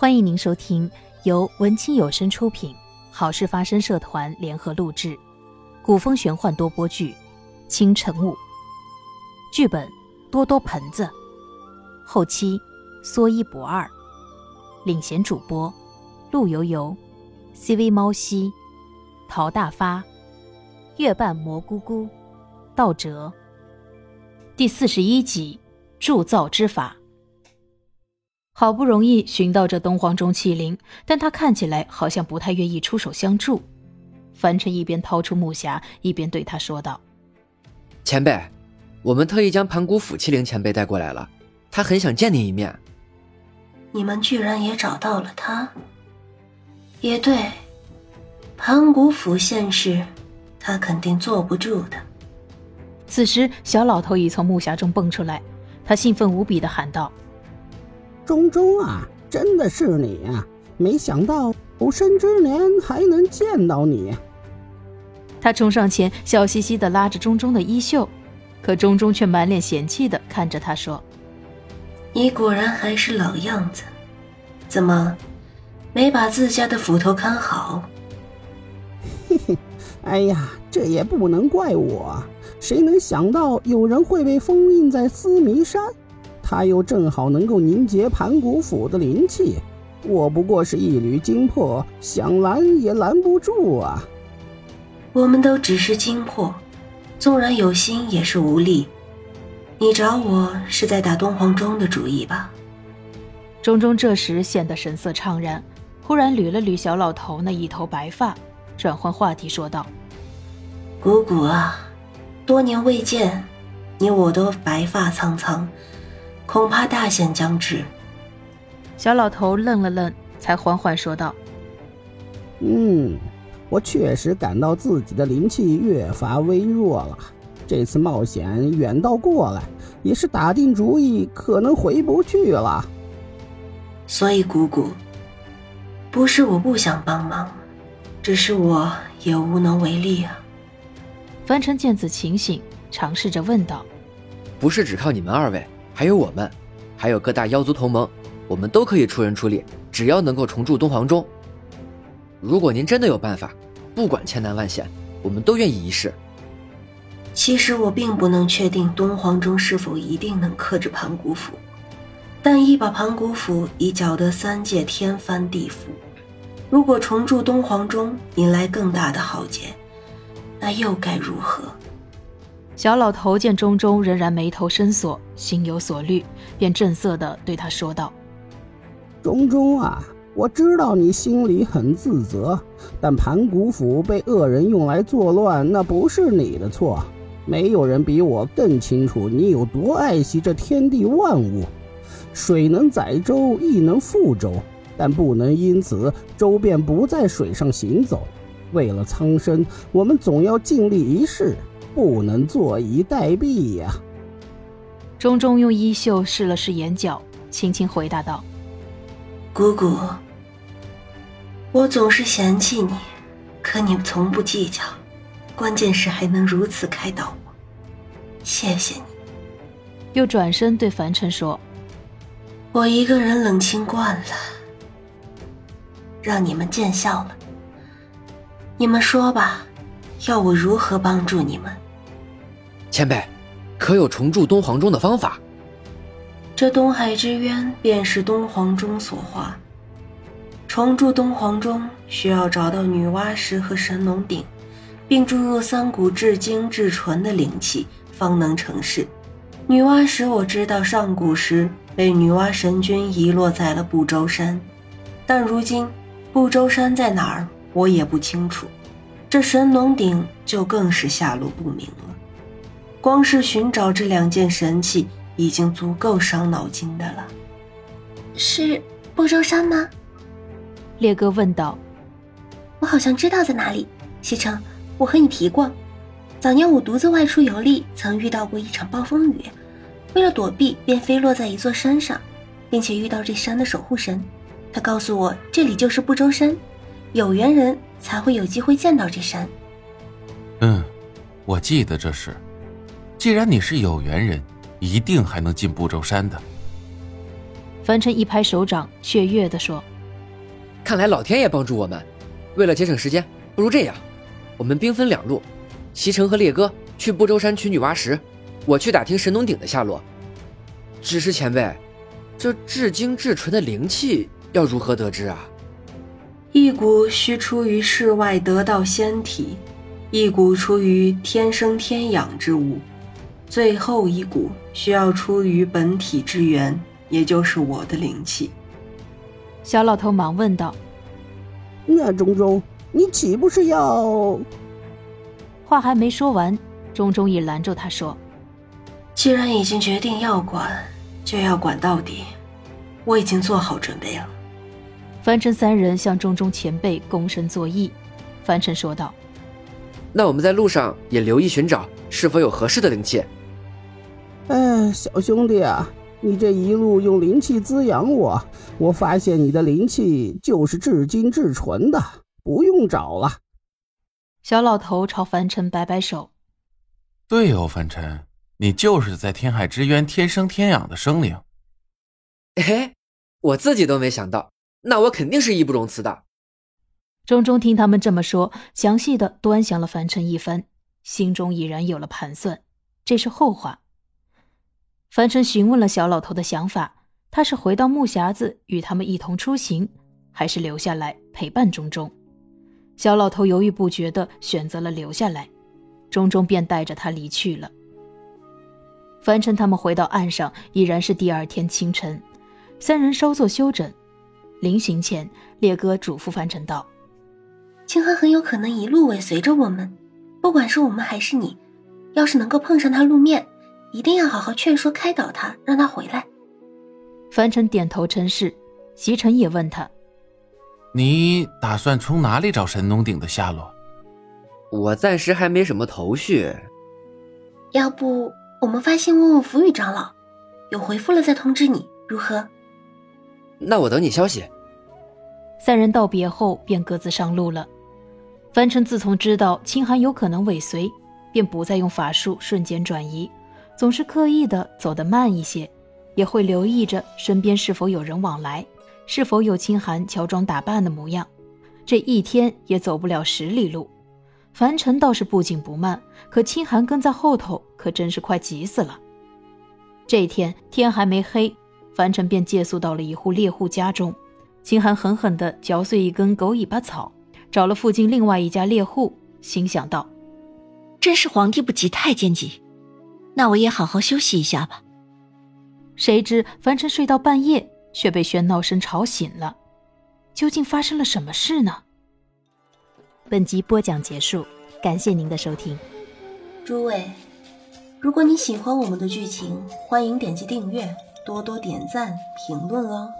欢迎您收听由文清有声出品、好事发生社团联合录制、古风玄幻多播剧《清晨雾》，剧本多多盆子，后期说一不二，领衔主播陆游游、CV 猫西、陶大发、月半蘑菇菇、道哲。第四十一集铸造之法。好不容易寻到这东皇钟器灵，但他看起来好像不太愿意出手相助。凡尘一边掏出木匣，一边对他说道：“前辈，我们特意将盘古府器灵前辈带过来了，他很想见您一面。”你们居然也找到了他？也对，盘古府现世，他肯定坐不住的。此时，小老头已从木匣中蹦出来，他兴奋无比的喊道。钟钟啊，真的是你啊！没想到有生之年还能见到你。他冲上前，笑嘻嘻地拉着钟钟的衣袖，可钟钟却满脸嫌弃地看着他说：“你果然还是老样子，怎么没把自家的斧头看好？”嘿嘿，哎呀，这也不能怪我，谁能想到有人会被封印在思迷山？他又正好能够凝结盘古府的灵气，我不过是一缕精魄，想拦也拦不住啊！我们都只是精魄，纵然有心也是无力。你找我是在打东皇钟的主意吧？钟钟这时显得神色怅然，忽然捋了捋小老头那一头白发，转换话题说道：“姑姑啊，多年未见，你我都白发苍苍。”恐怕大限将至。小老头愣了愣，才缓缓说道：“嗯，我确实感到自己的灵气越发微弱了。这次冒险远道过来，也是打定主意，可能回不去了。所以，姑姑，不是我不想帮忙，只是我也无能为力啊。”凡尘见此情形，尝试着问道：“不是只靠你们二位？”还有我们，还有各大妖族同盟，我们都可以出人出力，只要能够重铸东皇钟。如果您真的有办法，不管千难万险，我们都愿意一试。其实我并不能确定东皇钟是否一定能克制盘古斧，但一把盘古斧已搅得三界天翻地覆。如果重铸东皇钟引来更大的浩劫，那又该如何？小老头见钟钟仍然眉头深锁，心有所虑，便正色地对他说道：“钟钟啊，我知道你心里很自责，但盘古斧被恶人用来作乱，那不是你的错。没有人比我更清楚你有多爱惜这天地万物。水能载舟，亦能覆舟，但不能因此舟便不在水上行走。为了苍生，我们总要尽力一试。”不能坐以待毙呀！钟钟用衣袖试了试眼角，轻轻回答道：“姑姑，我总是嫌弃你，可你从不计较，关键是还能如此开导我，谢谢你。”又转身对凡尘说：“我一个人冷清惯了，让你们见笑了。你们说吧，要我如何帮助你们？”前辈，可有重铸东皇钟的方法？这东海之渊便是东皇钟所化。重铸东皇钟需要找到女娲石和神农鼎，并注入三股至精至纯的灵气，方能成事。女娲石我知道上古时被女娲神君遗落在了不周山，但如今不周山在哪儿，我也不清楚。这神农鼎就更是下落不明了。光是寻找这两件神器，已经足够伤脑筋的了。是不周山吗？烈哥问道。我好像知道在哪里。西城，我和你提过，早年我独自外出游历，曾遇到过一场暴风雨，为了躲避，便飞落在一座山上，并且遇到这山的守护神。他告诉我，这里就是不周山，有缘人才会有机会见到这山。嗯，我记得这事。既然你是有缘人，一定还能进不周山的。凡尘一拍手掌，雀跃地说：“看来老天爷帮助我们。为了节省时间，不如这样，我们兵分两路，齐城和烈哥去不周山取女娲石，我去打听神农鼎的下落。只是前辈，这至精至纯的灵气要如何得知啊？一股需出于世外得道仙体，一股出于天生天养之物，最后一股需要出于本体之源。”也就是我的灵气。小老头忙问道：“那钟钟，你岂不是要？”话还没说完，钟钟已拦住他说：“既然已经决定要管，就要管到底。我已经做好准备了。”凡尘三人向中中前辈躬身作揖。凡尘说道：“那我们在路上也留意寻找，是否有合适的灵气。”哎，小兄弟啊！你这一路用灵气滋养我，我发现你的灵气就是至精至纯的，不用找了。小老头朝凡尘摆摆手：“对哦，凡尘，你就是在天海之渊天生天养的生灵。”哎，我自己都没想到，那我肯定是义不容辞的。钟钟听他们这么说，详细的端详了凡尘一番，心中已然有了盘算，这是后话。凡尘询问了小老头的想法，他是回到木匣子与他们一同出行，还是留下来陪伴钟钟？小老头犹豫不决地选择了留下来，钟钟便带着他离去了。凡尘他们回到岸上，已然是第二天清晨，三人稍作休整。临行前，烈哥嘱咐凡尘道：“清河很有可能一路尾随着我们，不管是我们还是你，要是能够碰上他露面。”一定要好好劝说开导他，让他回来。凡尘点头称是，席晨也问他：“你打算从哪里找神农鼎的下落？”我暂时还没什么头绪。要不我们发信问问福宇长老，有回复了再通知你，如何？那我等你消息。三人道别后便各自上路了。凡尘自从知道清寒有可能尾随，便不再用法术瞬间转移。总是刻意的走得慢一些，也会留意着身边是否有人往来，是否有清寒乔装打扮的模样。这一天也走不了十里路，凡尘倒是不紧不慢，可清寒跟在后头，可真是快急死了。这天天还没黑，凡尘便借宿到了一户猎户家中。秦寒狠狠地嚼碎一根狗尾巴草，找了附近另外一家猎户，心想道：“真是皇帝不急太监急。”那我也好好休息一下吧。谁知凡尘睡到半夜，却被喧闹声吵醒了。究竟发生了什么事呢？本集播讲结束，感谢您的收听。诸位，如果你喜欢我们的剧情，欢迎点击订阅，多多点赞评论哦。